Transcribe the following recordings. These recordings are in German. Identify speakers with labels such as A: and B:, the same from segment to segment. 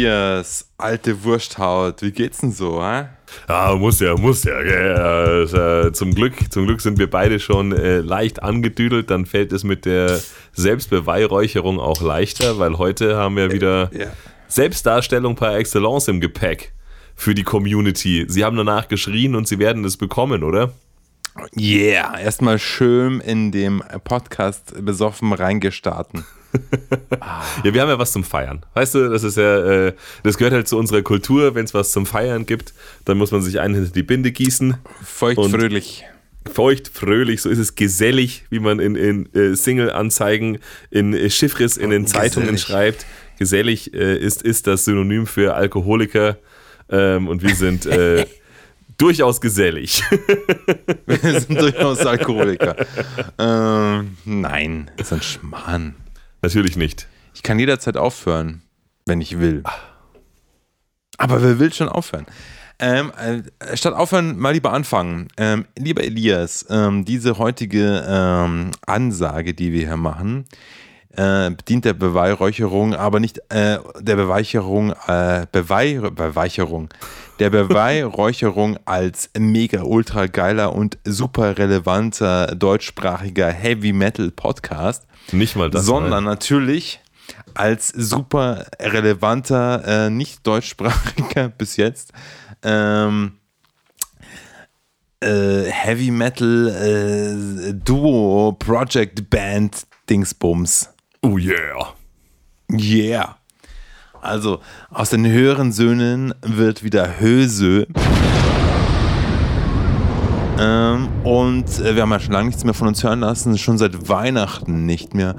A: Ja, Elias, alte Wursthaut, wie geht's denn so, hä?
B: Ja, muss ja, muss ja. ja zum, Glück, zum Glück sind wir beide schon äh, leicht angedüdelt. Dann fällt es mit der Selbstbeweihräucherung auch leichter, weil heute haben wir wieder ja. Selbstdarstellung par excellence im Gepäck für die Community. Sie haben danach geschrien und sie werden es bekommen, oder?
A: Yeah, erstmal schön in dem Podcast besoffen reingestarten.
B: ja, wir haben ja was zum Feiern. Weißt du, das ist ja, äh, das gehört halt zu unserer Kultur. Wenn es was zum Feiern gibt, dann muss man sich einen hinter die Binde gießen.
A: Feucht fröhlich.
B: Feucht, fröhlich, so ist es gesellig, wie man in, in äh, Single-Anzeigen, in äh, Chiffres, in den gesellig. Zeitungen schreibt. Gesellig äh, ist, ist das Synonym für Alkoholiker ähm, und wir sind äh, durchaus gesellig.
A: wir sind durchaus Alkoholiker. ähm, nein, das ist ein Schmarrn.
B: Natürlich nicht.
A: Ich kann jederzeit aufhören, wenn ich will. Aber wer will schon aufhören? Ähm, äh, statt aufhören, mal lieber anfangen. Ähm, lieber Elias, ähm, diese heutige ähm, Ansage, die wir hier machen, äh, dient der Beweihräucherung, aber nicht äh, der Beweicherung, äh, Beweih Beweicherung, der Beweihräucherung als mega ultra geiler und super relevanter deutschsprachiger Heavy Metal Podcast.
B: Nicht mal das.
A: Sondern mal. natürlich als super relevanter, äh, nicht deutschsprachiger bis jetzt, ähm, äh, Heavy Metal äh, Duo Project Band Dingsbums.
B: Oh yeah.
A: Yeah. Also aus den höheren Söhnen wird wieder Hösö. Ähm, und äh, wir haben ja schon lange nichts mehr von uns hören lassen, schon seit Weihnachten nicht mehr.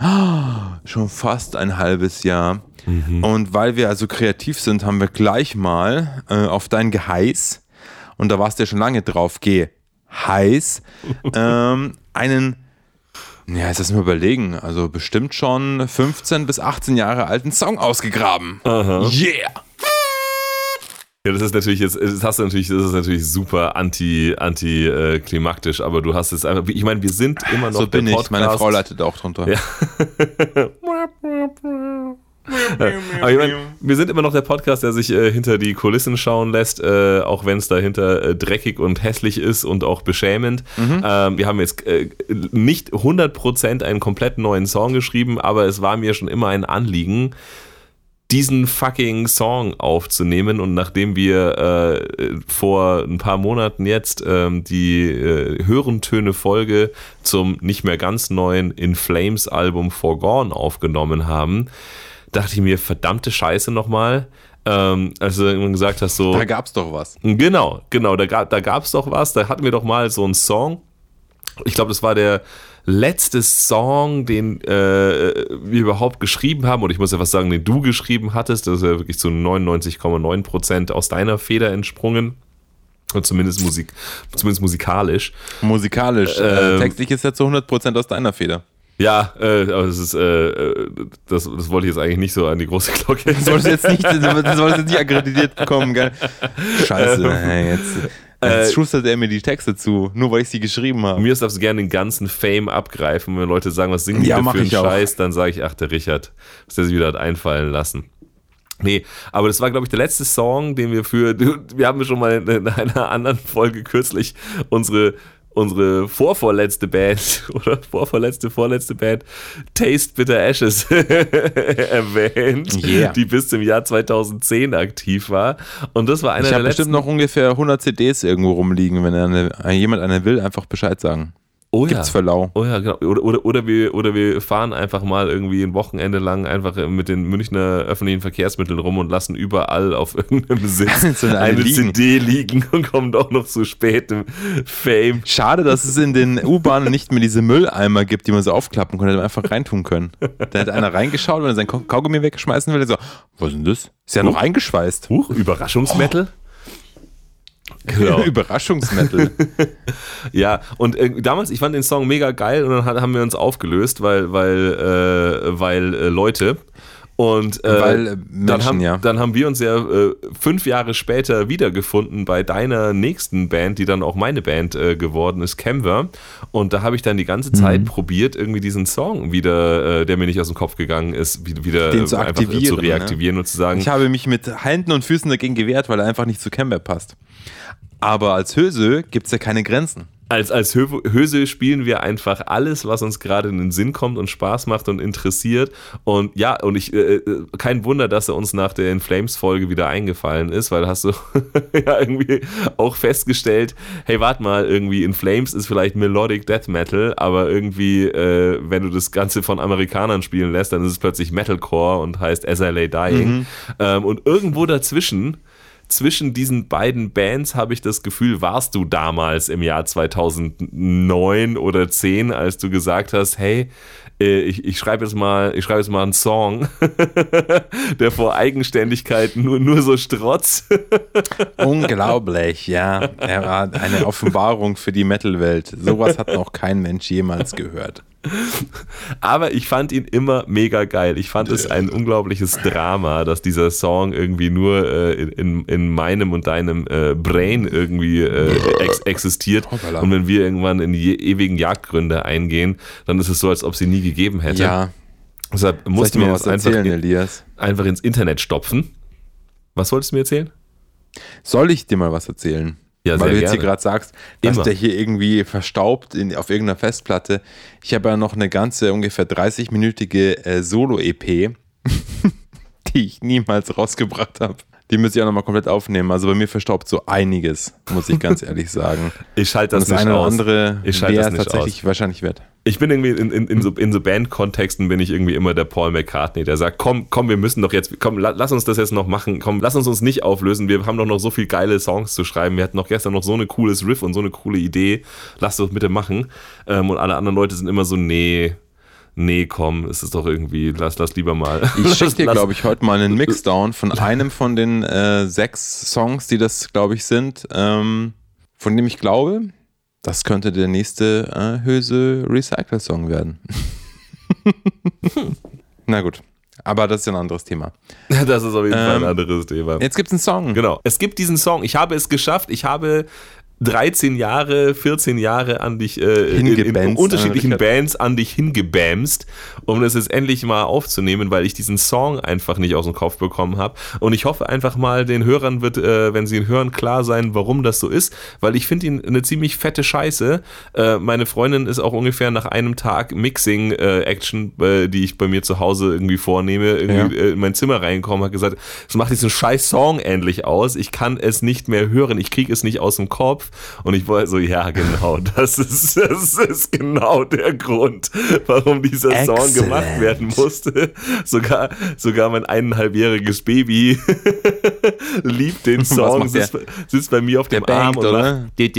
A: Schon fast ein halbes Jahr. Mhm. Und weil wir also kreativ sind, haben wir gleich mal äh, auf dein Geheiß, und da warst du ja schon lange drauf, geh heiß, ähm, einen, ja, jetzt lass mal überlegen, also bestimmt schon 15 bis 18 Jahre alten Song ausgegraben.
B: Aha. Yeah! Ja, das ist natürlich jetzt, das hast du natürlich, das ist natürlich super anti, anti äh, klimaktisch, aber du hast es einfach, ich meine, wir sind immer noch
A: so bin ich, meine Frau leitet auch drunter. Ja.
B: aber ich meine, wir sind immer noch der Podcast, der sich äh, hinter die Kulissen schauen lässt, äh, auch wenn es dahinter äh, dreckig und hässlich ist und auch beschämend. Mhm. Ähm, wir haben jetzt äh, nicht 100% einen komplett neuen Song geschrieben, aber es war mir schon immer ein Anliegen, diesen fucking Song aufzunehmen. Und nachdem wir äh, vor ein paar Monaten jetzt ähm, die äh, Hörentöne-Folge zum nicht mehr ganz neuen In Flames Album Forgone aufgenommen haben, dachte ich mir, verdammte Scheiße nochmal. Ähm, als du irgendwann gesagt hast, so.
A: Da gab's doch was.
B: Genau, genau, da, da gab's doch was. Da hatten wir doch mal so einen Song. Ich glaube, das war der letzte Song, den äh, wir überhaupt geschrieben haben, und ich muss ja was sagen, den du geschrieben hattest, das ist ja wirklich zu 99,9 Prozent aus deiner Feder entsprungen. Und zumindest Musik, zumindest musikalisch.
A: Musikalisch. Äh, ähm, textlich ist ja zu 100% aus deiner Feder.
B: Ja, äh, aber das ist, äh, das, das wollte ich jetzt eigentlich nicht so an die große Glocke.
A: Du solltest jetzt nicht, solltest jetzt nicht akkreditiert bekommen, gell? Scheiße, jetzt. Jetzt äh, schustert er mir die Texte zu, nur weil ich sie geschrieben habe.
B: Mir darfst du gerne den ganzen Fame abgreifen. Wenn Leute sagen, was singen die ja, für einen Scheiß, dann sage ich, ach, der Richard, was der sich wieder hat einfallen lassen. Nee, aber das war, glaube ich, der letzte Song, den wir für, wir haben schon mal in einer anderen Folge kürzlich unsere unsere vorvorletzte Band oder vorvorletzte, vorletzte Band Taste Bitter Ashes erwähnt, yeah. die bis zum Jahr 2010 aktiv war. Und das war einer ich
A: der letzten. bestimmt noch ungefähr 100 CDs irgendwo rumliegen, wenn eine, jemand eine will, einfach Bescheid sagen.
B: Oh Gibt's ja. Verlau. Oh ja, genau. Oder, oder, oder, wir, oder wir fahren einfach mal irgendwie ein Wochenende lang einfach mit den Münchner öffentlichen Verkehrsmitteln rum und lassen überall auf irgendeinem Sitz eine, eine CD liegen und kommen doch noch zu spät im Fame.
A: Schade, dass es in den U-Bahnen nicht mehr diese Mülleimer gibt, die man so aufklappen konnte, man einfach reintun können. Da hat einer reingeschaut, wenn er sein Kaugummi wegschmeißen will, so, was ist denn das? Ist ja Huch. noch eingeschweißt.
B: Huch, Überraschungsmetal? Oh.
A: Genau. Überraschungsmetal.
B: ja, und äh, damals, ich fand den Song mega geil und dann hat, haben wir uns aufgelöst, weil, weil, äh, weil äh, Leute. Und äh,
A: Weil, äh,
B: dann,
A: Menschen,
B: haben,
A: ja.
B: dann haben wir uns ja äh, fünf Jahre später wiedergefunden bei deiner nächsten Band, die dann auch meine Band geworden ist, Camver. Und da habe ich dann die ganze Zeit probiert, irgendwie diesen Song wieder, der mir nicht aus dem Kopf gegangen ist, wieder,
A: Den zu
B: äh, einfach äh, zu
A: aktivieren, ne?
B: reaktivieren und zu sagen,
A: Ich habe mich mit Händen und Füßen dagegen gewehrt, weil er einfach nicht zu Camber passt. Aber als Höse gibt es ja keine Grenzen.
B: als, als Hö Höse spielen wir einfach alles, was uns gerade in den Sinn kommt und Spaß macht und interessiert. Und ja, und ich, äh, äh, kein Wunder, dass er uns nach der In Flames Folge wieder eingefallen ist, weil hast du ja irgendwie auch festgestellt, hey, warte mal, irgendwie In Flames ist vielleicht Melodic Death Metal, aber irgendwie, äh, wenn du das Ganze von Amerikanern spielen lässt, dann ist es plötzlich Metalcore und heißt As I Lay Dying. Ähm, und irgendwo dazwischen zwischen diesen beiden Bands habe ich das Gefühl, warst du damals im Jahr 2009 oder 10, als du gesagt hast, hey, äh, ich, ich schreibe jetzt mal, ich schreibe jetzt mal einen Song, der vor Eigenständigkeit nur, nur so strotz.
A: Unglaublich, ja. Er war eine Offenbarung für die Metal-Welt. Sowas hat noch kein Mensch jemals gehört.
B: Aber ich fand ihn immer mega geil. Ich fand es ein unglaubliches Drama, dass dieser Song irgendwie nur äh, in, in meinem und deinem äh, Brain irgendwie äh, ex existiert. Und wenn wir irgendwann in die ewigen Jagdgründe eingehen, dann ist es so, als ob sie nie gegeben hätte.
A: Ja,
B: Deshalb
A: mal
B: uns
A: was
B: einfach,
A: erzählen,
B: in,
A: Elias?
B: einfach ins Internet stopfen. Was wolltest du mir erzählen?
A: Soll ich dir mal was erzählen?
B: Ja,
A: Weil du jetzt hier
B: gerne.
A: gerade sagst, dass
B: Immer.
A: der hier irgendwie verstaubt in, auf irgendeiner Festplatte. Ich habe ja noch eine ganze, ungefähr 30-minütige äh, Solo-EP, die ich niemals rausgebracht habe. Die müsste ich auch nochmal komplett aufnehmen. Also bei mir verstaubt so einiges, muss ich ganz ehrlich sagen.
B: Ich schalte das,
A: das
B: nicht
A: eine oder
B: aus.
A: andere
B: Ich schalte
A: wäre
B: das
A: es
B: nicht
A: tatsächlich wahrscheinlich wert.
B: Ich bin irgendwie in, in, in so, in so Bandkontexten bin ich irgendwie immer der Paul McCartney, der sagt, komm, komm, wir müssen doch jetzt, komm, la, lass uns das jetzt noch machen, komm, lass uns uns nicht auflösen, wir haben doch noch so viel geile Songs zu schreiben, wir hatten noch gestern noch so eine cooles Riff und so eine coole Idee, lass doch bitte machen. Ähm, und alle anderen Leute sind immer so, nee, nee, komm, es ist doch irgendwie, lass, lass lieber mal.
A: Ich schicke dir, glaube ich, heute mal einen Mixdown von einem von den äh, sechs Songs, die das, glaube ich, sind, ähm, von dem ich glaube, das könnte der nächste äh, Höse Recycle-Song werden. Na gut, aber das ist ja ein anderes Thema.
B: Das ist auf jeden Fall ein
A: Ähm,
B: anderes Thema.
A: Jetzt gibt es einen Song.
B: Genau. Es gibt diesen Song. Ich habe es geschafft. Ich habe 13 Jahre, 14 Jahre an dich äh, in, in unterschiedlichen
A: äh,
B: Bands an dich hingebamst, um das jetzt endlich mal aufzunehmen, weil ich diesen Song einfach nicht aus dem Kopf bekommen habe. Und ich hoffe einfach mal, den Hörern wird, äh, wenn sie ihn hören, klar sein, warum das so ist, weil ich finde ihn eine ziemlich fette Scheiße. Äh, meine Freundin ist auch ungefähr nach einem Tag Mixing-Action, äh, die ich bei mir zu Hause irgendwie vornehme, irgendwie
A: Ja.
B: äh, in mein Zimmer reinkommen, hat gesagt, es macht diesen scheiß Song endlich aus. Ich kann es nicht mehr hören. Ich kriege es nicht aus dem Kopf. Und ich war so, ja, genau, das ist, das ist genau der Grund, warum dieser Song
A: Excellent.
B: gemacht werden musste. Sogar, sogar mein eineinhalbjähriges Baby liebt den Song, sitzt, sitzt bei mir auf dem Arm und
A: oder?
B: macht dü-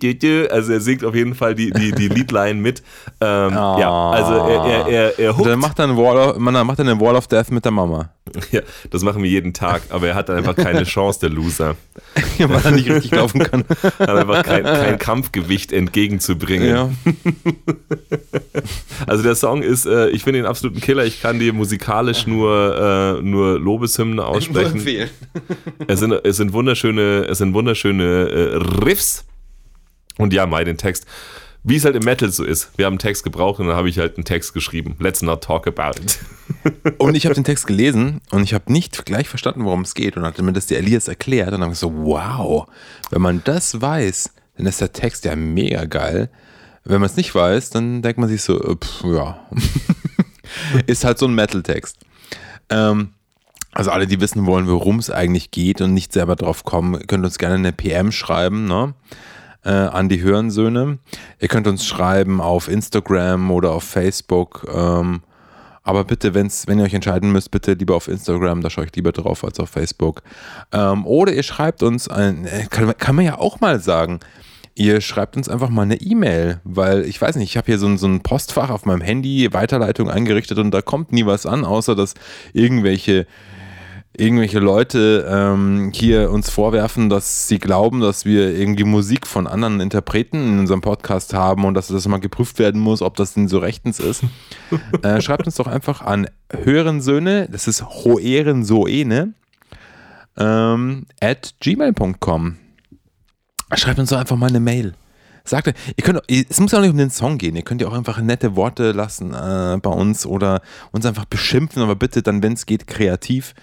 B: dü- dü. also er singt auf jeden Fall die, die, die Liedline mit. Ähm, Ja, also er, er, er, er hookt.
A: dann macht er einen Wall of, man, dann macht er eine Wall of Death mit der Mama.
B: Ja, das machen wir jeden Tag, aber er hat einfach keine Chance, der Loser.
A: Ja, weil er nicht richtig laufen kann.
B: Hat einfach kein, kein Kampfgewicht entgegenzubringen.
A: Ja.
B: Also der Song ist, äh, ich finde ihn absoluten Killer. Ich kann dir musikalisch nur, äh, nur Lobeshymnen aussprechen. Es sind, es sind wunderschöne, es sind wunderschöne äh, Riffs. Und ja, mal den Text. Wie es halt im Metal so ist. Wir haben einen Text gebraucht und dann habe ich halt einen Text geschrieben. Let's not talk about it.
A: Und ich habe den Text gelesen und ich habe nicht gleich verstanden, worum es geht. Und dann hat mir das der Elias erklärt und dann habe ich so, wow, wenn man das weiß, dann ist der Text ja mega geil. Wenn man es nicht weiß, dann denkt man sich so, äh, pff, ja, ist halt so ein Metal-Text. Ähm, also alle, die wissen wollen, worum es eigentlich geht und nicht selber drauf kommen, könnt uns gerne eine PM schreiben, ne? Äh, an die Hörensöhne. Ihr könnt uns schreiben auf Instagram oder auf Facebook. Ähm, aber bitte, wenn's, wenn ihr euch entscheiden müsst, bitte lieber auf Instagram, da schaue ich lieber drauf als auf Facebook. Ähm, oder ihr schreibt uns ein, äh, kann, kann man ja auch mal sagen, ihr schreibt uns einfach mal eine E-Mail, weil ich weiß nicht, ich habe hier so ein, so ein Postfach auf meinem Handy, Weiterleitung eingerichtet und da kommt nie was an, außer dass irgendwelche irgendwelche Leute ähm, hier uns vorwerfen, dass sie glauben, dass wir irgendwie Musik von anderen Interpreten in unserem Podcast haben und dass das mal geprüft werden muss, ob das denn so rechtens ist, äh, schreibt uns doch einfach an Hörensöhne, das ist Hoerensoene, ähm, at gmail.com. Schreibt uns doch einfach mal eine Mail sagte, ihr könnt, es muss ja auch nicht um den Song gehen, ihr könnt ja auch einfach nette Worte lassen äh, bei uns oder uns einfach beschimpfen, aber bitte dann, wenn es geht, kreativ.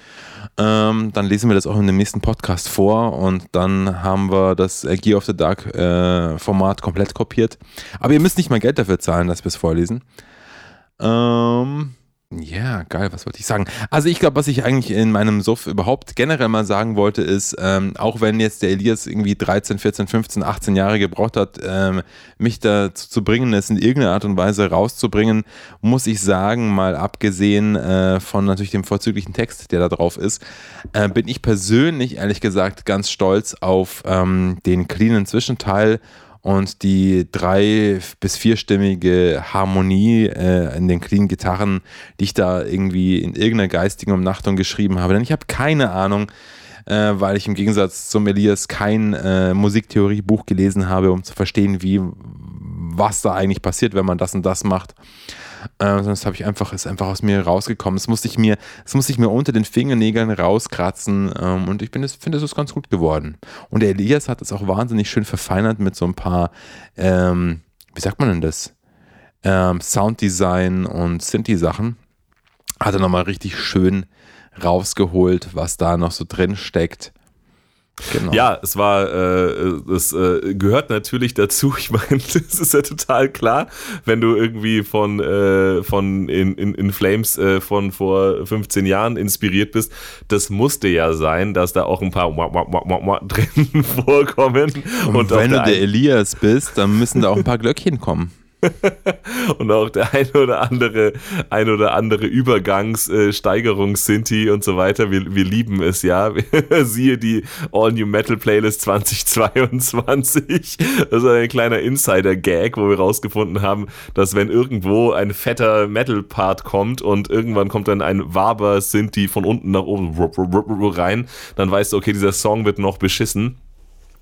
A: Ähm, dann lesen wir das auch in dem nächsten Podcast vor und dann haben wir das äh, Gear of the Dark äh, Format komplett kopiert. Aber ihr müsst nicht mal Geld dafür zahlen, dass wir es vorlesen. Ähm, ja, geil, was wollte ich sagen? Also ich glaube, was ich eigentlich in meinem Suff überhaupt generell mal sagen wollte, ist, ähm, auch wenn jetzt der Elias irgendwie 13, 14, 15, 18 Jahre gebraucht hat, ähm, mich dazu zu bringen, es in irgendeiner Art und Weise rauszubringen, muss ich sagen, mal abgesehen äh, von natürlich dem vorzüglichen Text, der da drauf ist, äh, bin ich persönlich ehrlich gesagt ganz stolz auf ähm, den cleanen Zwischenteil und die drei- bis vierstimmige Harmonie äh, in den clean Gitarren, die ich da irgendwie in irgendeiner geistigen Umnachtung geschrieben habe. Denn ich habe keine Ahnung, äh, weil ich im Gegensatz zum Elias kein äh, Musiktheoriebuch gelesen habe, um zu verstehen, wie was da eigentlich passiert, wenn man das und das macht. Äh, das habe ich einfach, ist einfach aus mir rausgekommen. Das musste ich mir, das musste ich mir unter den Fingernägeln rauskratzen ähm, und ich finde, es ist ganz gut geworden. Und der Elias hat es auch wahnsinnig schön verfeinert mit so ein paar, ähm, wie sagt man denn das? Ähm, Sounddesign und Synthi-Sachen. Hat er nochmal richtig schön rausgeholt, was da noch so drin steckt.
B: Genau. Ja, es war, äh, es äh, gehört natürlich dazu. Ich meine, das ist ja total klar, wenn du irgendwie von, äh, von in, in, in Flames äh, von vor 15 Jahren inspiriert bist. Das musste ja sein, dass da auch ein paar drin vorkommen.
A: Und, Und wenn du der Elias bist, dann müssen da auch ein paar Glöckchen kommen.
B: und auch der ein oder andere, ein oder andere Übergangs, äh, Steigerungs-Sinti und so weiter. Wir, wir lieben es ja. Siehe die All New Metal Playlist 2022. Das ist ein kleiner Insider-Gag, wo wir rausgefunden haben, dass wenn irgendwo ein fetter Metal-Part kommt und irgendwann kommt dann ein Waber-Sinti von unten nach oben rein, dann weißt du, okay, dieser Song wird noch beschissen.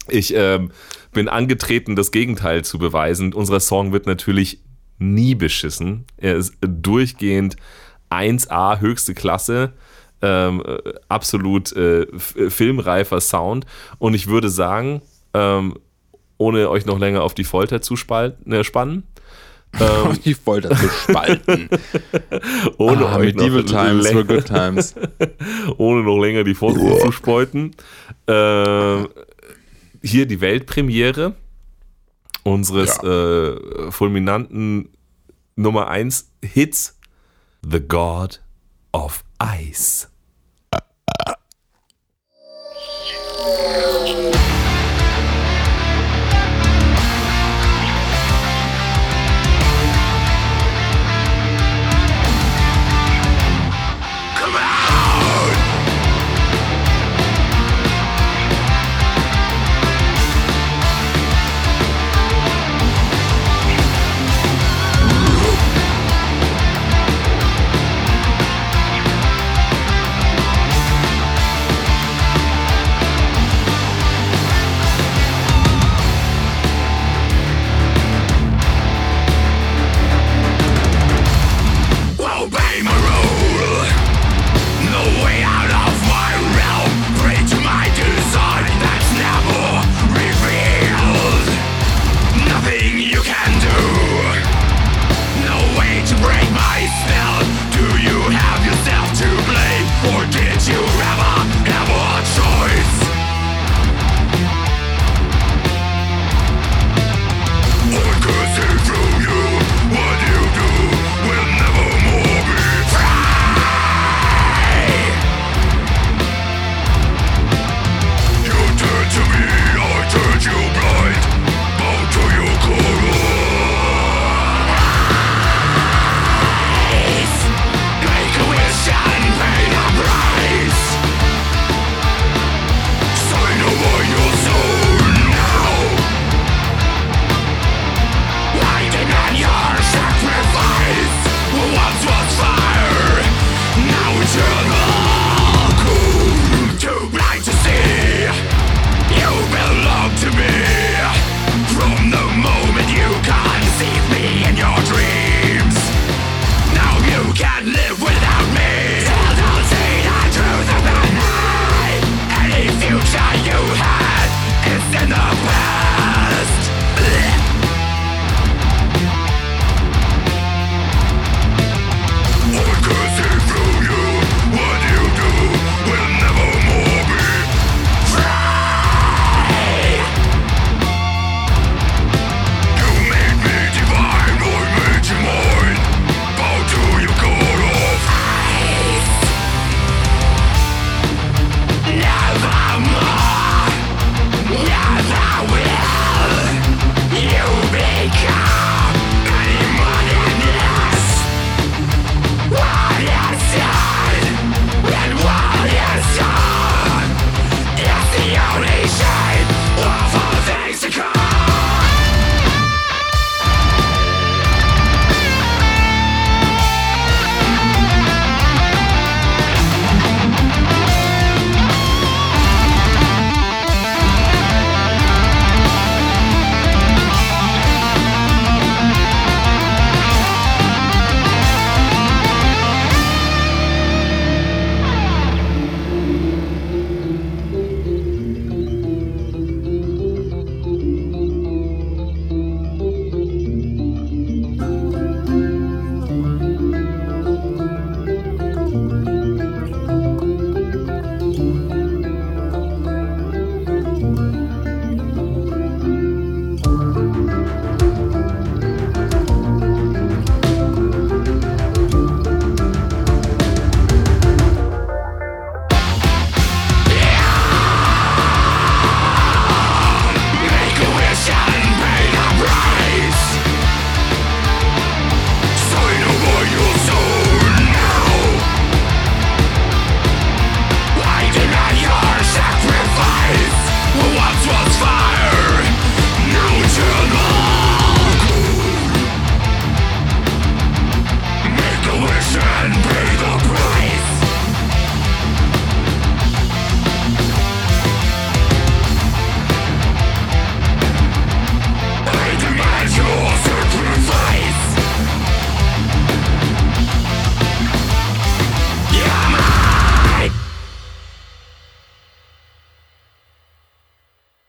B: Ich ähm, bin angetreten, das Gegenteil zu beweisen. Unser Song wird natürlich nie beschissen. Er ist durchgehend 1A, höchste Klasse. Ähm, äh, absolut äh, filmreifer Sound. Und ich würde sagen, ähm, ohne euch noch länger auf die Folter zu spalten, äh, spannen,
A: ähm, auf die Folter zu spalten.
B: ohne ah, euch Medieval Times länger, good times. ohne noch länger die Folter zu spalten. Äh, hier die Weltpremiere unseres ja. äh, fulminanten Nummer 1 Hits The God of Ice.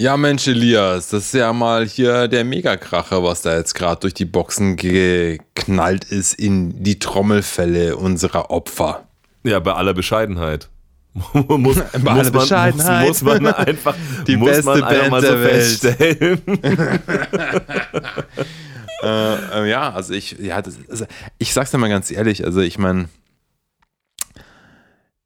A: Ja, Mensch, Elias, das ist ja mal hier der Megakracher, was da jetzt gerade durch die Boxen geknallt ist in die Trommelfälle unserer Opfer.
B: Ja, bei aller Bescheidenheit. muss,
A: bei aller
B: man,
A: Bescheidenheit.
B: Muss, muss, man einfach,
A: die
B: muss
A: beste
B: man einfach
A: Band
B: mal so
A: der Welt.
B: feststellen.
A: äh, äh, ja, also ich, ja, das, also ich sag's dir mal ganz ehrlich, also ich meine,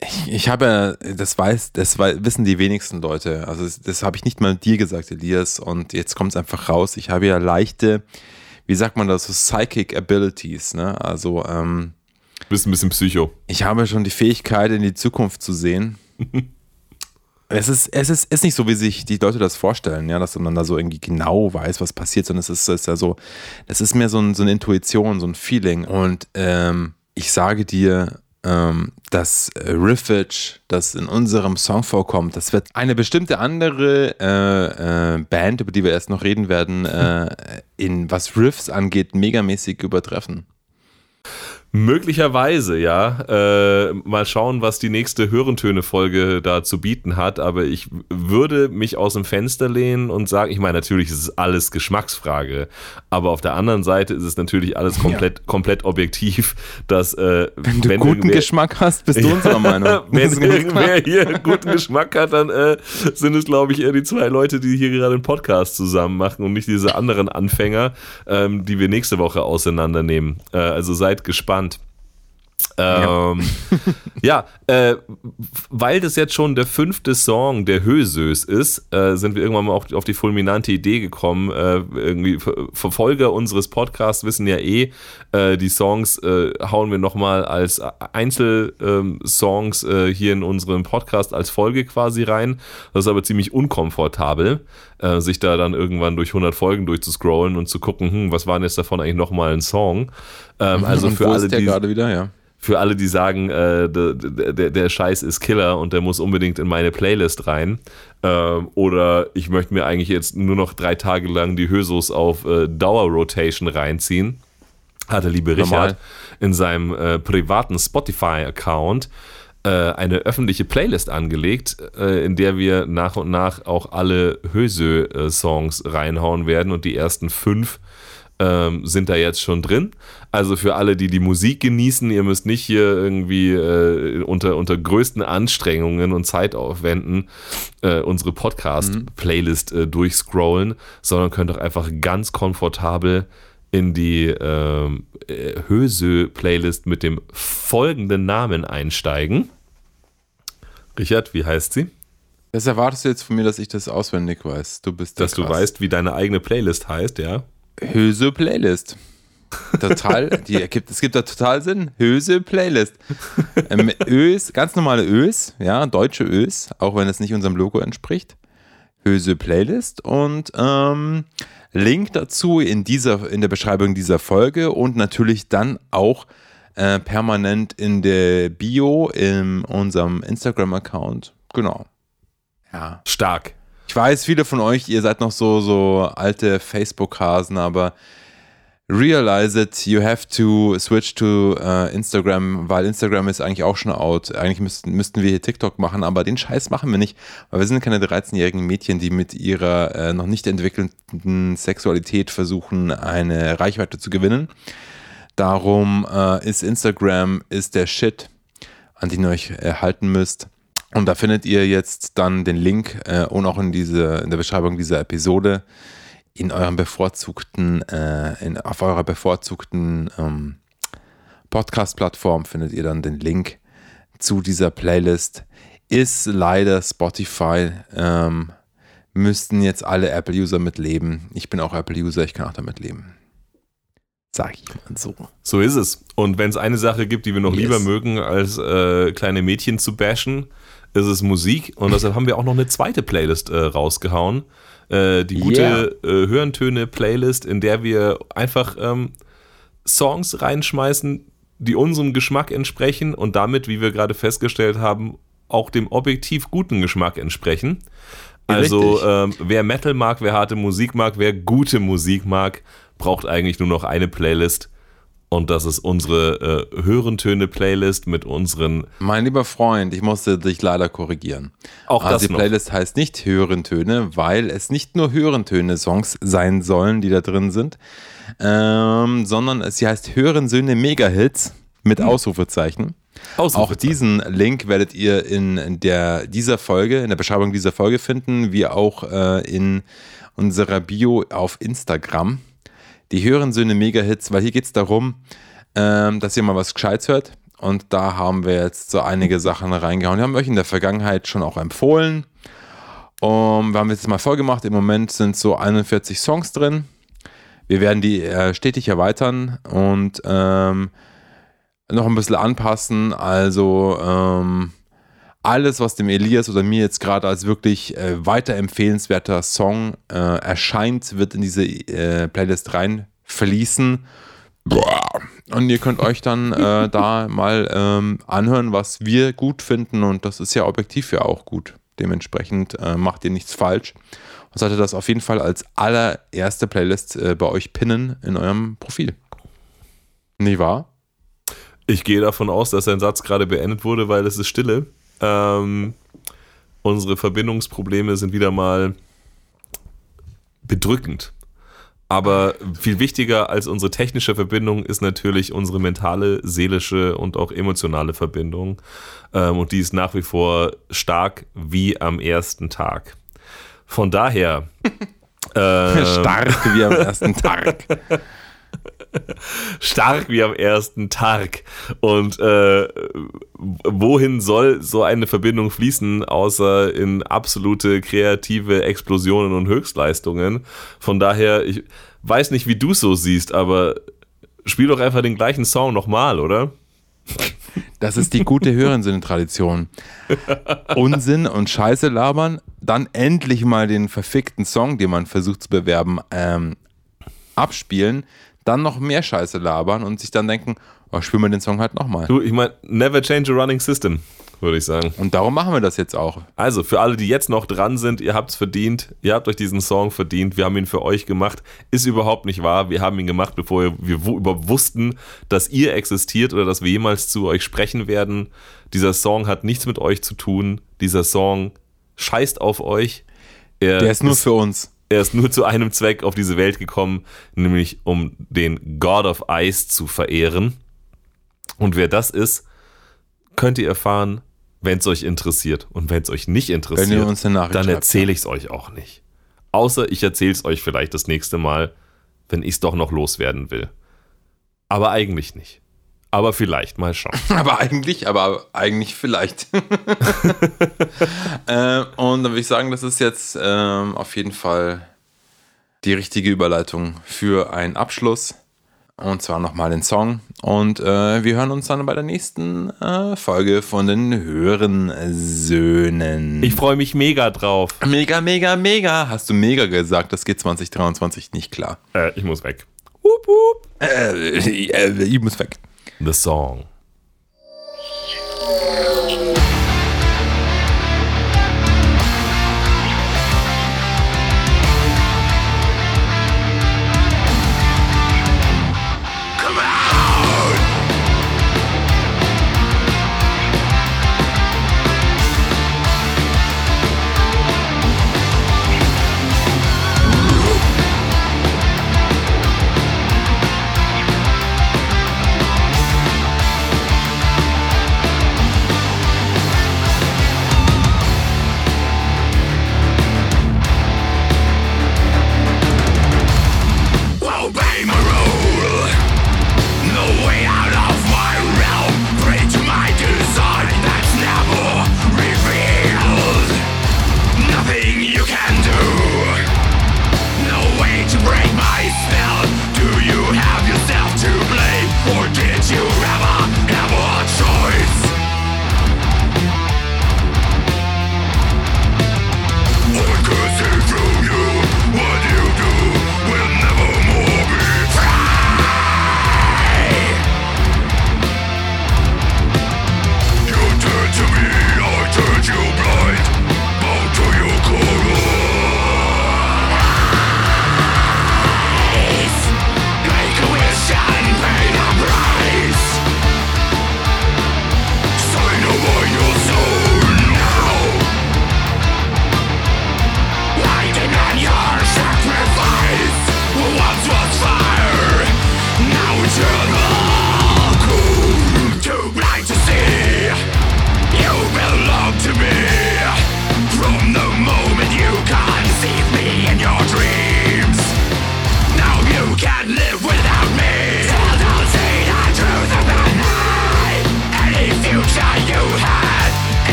A: ich, ich habe ja, das weiß, das wissen die wenigsten Leute. Also das, das habe ich nicht mal dir gesagt, Elias, und jetzt kommt es einfach raus. Ich habe ja leichte, wie sagt man das, so Psychic Abilities, ne? Also, ähm,
B: Bist ein bisschen Psycho.
A: ich habe schon die Fähigkeit, in die Zukunft zu sehen. Es ist, es ist, ist nicht so, wie sich die Leute das vorstellen, ja, dass man da so irgendwie genau weiß, was passiert, sondern es ist, es ist ja so, das ist mehr so, ein, so eine Intuition, so ein Feeling. Und ähm, ich sage dir, ähm, das Riffage, das in unserem Song vorkommt, das wird eine bestimmte andere äh, äh, Band, über die wir erst noch reden werden, äh, in was Riffs angeht, megamäßig übertreffen.
B: Möglicherweise, ja. Äh, mal schauen, was die nächste Hörentöne-Folge da zu bieten hat. Aber ich würde mich aus dem Fenster lehnen und sagen, ich meine, natürlich ist es alles Geschmacksfrage. Aber auf der anderen Seite ist es natürlich alles komplett, ja. komplett objektiv, dass äh,
A: wenn du wenn guten Geschmack hast, bist du unserer Meinung.
B: wenn irgendwer hier guten Geschmack hat, dann äh, sind es, glaube ich, eher die zwei Leute, die hier gerade einen Podcast zusammen machen und nicht diese anderen Anfänger, ähm, die wir nächste Woche auseinandernehmen. Äh, also seid gespannt. Ähm, ja, ja äh, weil das jetzt schon der fünfte Song der Hösös ist, äh, sind wir irgendwann mal auf, auf die fulminante Idee gekommen. Äh, irgendwie Verfolger unseres Podcasts wissen ja eh, äh, die Songs äh, hauen wir nochmal als Einzelsongs ähm, hier in unserem Podcast als Folge quasi rein. Das ist aber ziemlich unkomfortabel, sich da dann irgendwann durch 100 Folgen durchzuscrollen und zu gucken, hm, was war denn jetzt davon eigentlich nochmal ein Song? Ähm, also
A: und
B: für alle, die
A: gerade wieder, ja
B: für alle, die sagen, äh, der, der, der, Scheiß ist Killer und der muss unbedingt in meine Playlist rein. Ähm, oder ich möchte mir eigentlich jetzt nur noch drei Tage lang die Hösos auf äh, Dauer-Rotation reinziehen. Hat der liebe Richard
A: Normal.
B: in seinem äh, privaten Spotify-Account äh, eine öffentliche Playlist angelegt, äh, in der wir nach und nach auch alle Hösö-Songs reinhauen werden und die ersten fünf ähm, sind da jetzt schon drin. Also für alle, die die Musik genießen, ihr müsst nicht hier irgendwie äh, unter, unter größten Anstrengungen und Zeitaufwänden äh, unsere Podcast-Playlist äh, durchscrollen, sondern könnt auch einfach ganz komfortabel in die ähm, äh, Hösö-Playlist mit dem folgenden Namen einsteigen. Richard, wie heißt sie?
A: Das erwartest du jetzt von mir, dass ich das auswendig weiß. Du bist
B: Dass du
A: krass.
B: weißt, wie deine eigene Playlist heißt, ja?
A: Höse Playlist. Total, die ergibt, es gibt da total Sinn. Höse Playlist. Ähm, Ös, ganz normale Ös, ja, deutsche Ös, auch wenn es nicht unserem Logo entspricht. Höse Playlist und ähm, Link dazu in dieser, in der Beschreibung dieser Folge und natürlich dann auch äh, permanent in der Bio in unserem Instagram-Account. Genau. Ja.
B: Stark.
A: Ich weiß, viele von euch, ihr seid noch so, so alte Facebook-Hasen, aber realize it, you have to switch to uh, Instagram, weil Instagram ist eigentlich auch schon out. Eigentlich müssten, müssten wir hier TikTok machen, aber den Scheiß machen wir nicht, weil wir sind keine 13-jährigen Mädchen, die mit ihrer äh, noch nicht entwickelten Sexualität versuchen, eine Reichweite zu gewinnen. Darum äh, ist Instagram ist der Shit, an den ihr euch erhalten müsst. Und da findet ihr jetzt dann den Link äh, und auch in, diese, in der Beschreibung dieser Episode in eurem bevorzugten, äh, in, auf eurer bevorzugten ähm, Podcast-Plattform findet ihr dann den Link zu dieser Playlist. Ist leider Spotify. Ähm, müssten jetzt alle Apple-User mitleben. Ich bin auch Apple-User, ich kann auch damit leben. Sag ich mal so.
B: So ist es. Und wenn es eine Sache gibt, die wir noch
A: Yes.
B: lieber mögen, als äh, kleine Mädchen zu bashen, ist es Musik. Und deshalb haben wir auch noch eine zweite Playlist äh, rausgehauen. Äh, die gute äh, Hörentöne-Playlist, in der wir einfach ähm, Songs reinschmeißen, die unserem Geschmack entsprechen und damit, wie wir gerade festgestellt haben, auch dem objektiv guten Geschmack entsprechen. Also ähm, wer Metal mag, wer harte Musik mag, wer gute Musik mag, braucht eigentlich nur noch eine Playlist Und das ist unsere äh, Hörentöne-Playlist mit unseren.
A: Mein lieber Freund, ich musste dich leider korrigieren.
B: Auch
A: also
B: das
A: die
B: noch.
A: Playlist heißt nicht Hörentöne, weil es nicht nur Hörentöne-Songs sein sollen, die da drin sind, ähm, sondern sie heißt Hörensöhne Mega-Hits mit Ausrufezeichen. Auch
B: Ausrufezeichen.
A: diesen Link werdet ihr in der, dieser Folge, in der Beschreibung dieser Folge finden, wie auch äh, in unserer Bio auf Instagram. Die Hörensöhne Mega-Hits, weil hier geht es darum, ähm, dass ihr mal was Gescheites hört. Und da haben wir jetzt so einige Sachen reingehauen. Wir haben euch in der Vergangenheit schon auch empfohlen. Und wir haben jetzt mal vorgemacht. Im Moment sind so 41 Songs drin. Wir werden die äh, stetig erweitern und ähm, noch ein bisschen anpassen. Also ähm, alles, was dem Elias oder mir jetzt gerade als wirklich äh, weiterempfehlenswerter Song äh, erscheint, wird in diese äh, Playlist rein fließen. Und ihr könnt euch dann äh, da mal ähm, anhören, was wir gut finden. Und das ist ja objektiv ja auch gut. Dementsprechend äh, macht ihr nichts falsch. Und solltet das auf jeden Fall als allererste Playlist äh, bei euch pinnen in eurem Profil. Nicht wahr?
B: Ich gehe davon aus, dass dein Satz gerade beendet wurde, weil es ist Stille. Ähm, unsere Verbindungsprobleme sind wieder mal bedrückend. Aber viel wichtiger als unsere technische Verbindung ist natürlich unsere mentale, seelische und auch emotionale Verbindung. Ähm, und die ist nach wie vor stark wie am ersten Tag. Von daher. ähm,
A: Stark wie am ersten Tag.
B: Stark wie am ersten Tag. Und äh, wohin soll so eine Verbindung fließen, außer in absolute kreative Explosionen und Höchstleistungen? Von daher, ich weiß nicht, wie du es so siehst, aber spiel doch einfach den gleichen Song nochmal, oder?
A: Das ist die gute Hörensinne-Tradition. Unsinn und Scheiße labern, dann endlich mal den verfickten Song, den man versucht zu bewerben, ähm, abspielen, dann noch mehr Scheiße labern und sich dann denken, oh, spielen wir den Song halt nochmal.
B: Du, ich meine, never change a running system, würde ich sagen.
A: Und darum machen wir das jetzt auch.
B: Also, für alle, die jetzt noch dran sind, ihr habt es verdient. Ihr habt euch diesen Song verdient. Wir haben ihn für euch gemacht. Ist überhaupt nicht wahr. Wir haben ihn gemacht, bevor wir, überhaupt wussten, dass ihr existiert oder dass wir jemals zu euch sprechen werden. Dieser Song hat nichts mit euch zu tun. Dieser Song scheißt auf euch. Er
A: Der ist nur für uns.
B: Er ist nur zu einem Zweck auf diese Welt gekommen, nämlich um den God of Ice zu verehren. Und wer das ist, könnt ihr erfahren, wenn es euch interessiert. Und wenn es euch nicht interessiert,
A: Wenn ihr uns eine Nachricht
B: dann erzähle ich es euch auch nicht. Außer ich erzähle es euch vielleicht das nächste Mal, wenn ich es doch noch loswerden will. Aber eigentlich nicht. Aber vielleicht mal schauen.
A: Aber eigentlich, aber eigentlich vielleicht. äh, und dann würde ich sagen, das ist jetzt ähm, auf jeden Fall die richtige Überleitung für einen Abschluss. Und zwar nochmal den Song. Und äh, wir hören uns dann bei der nächsten äh, Folge von den Hörensöhnen.
B: Ich freue mich mega drauf.
A: mega, mega, mega. Hast du mega gesagt? Das geht 2023 nicht klar.
B: Äh, ich muss weg.
A: Äh, äh, ich muss weg.
B: The Song.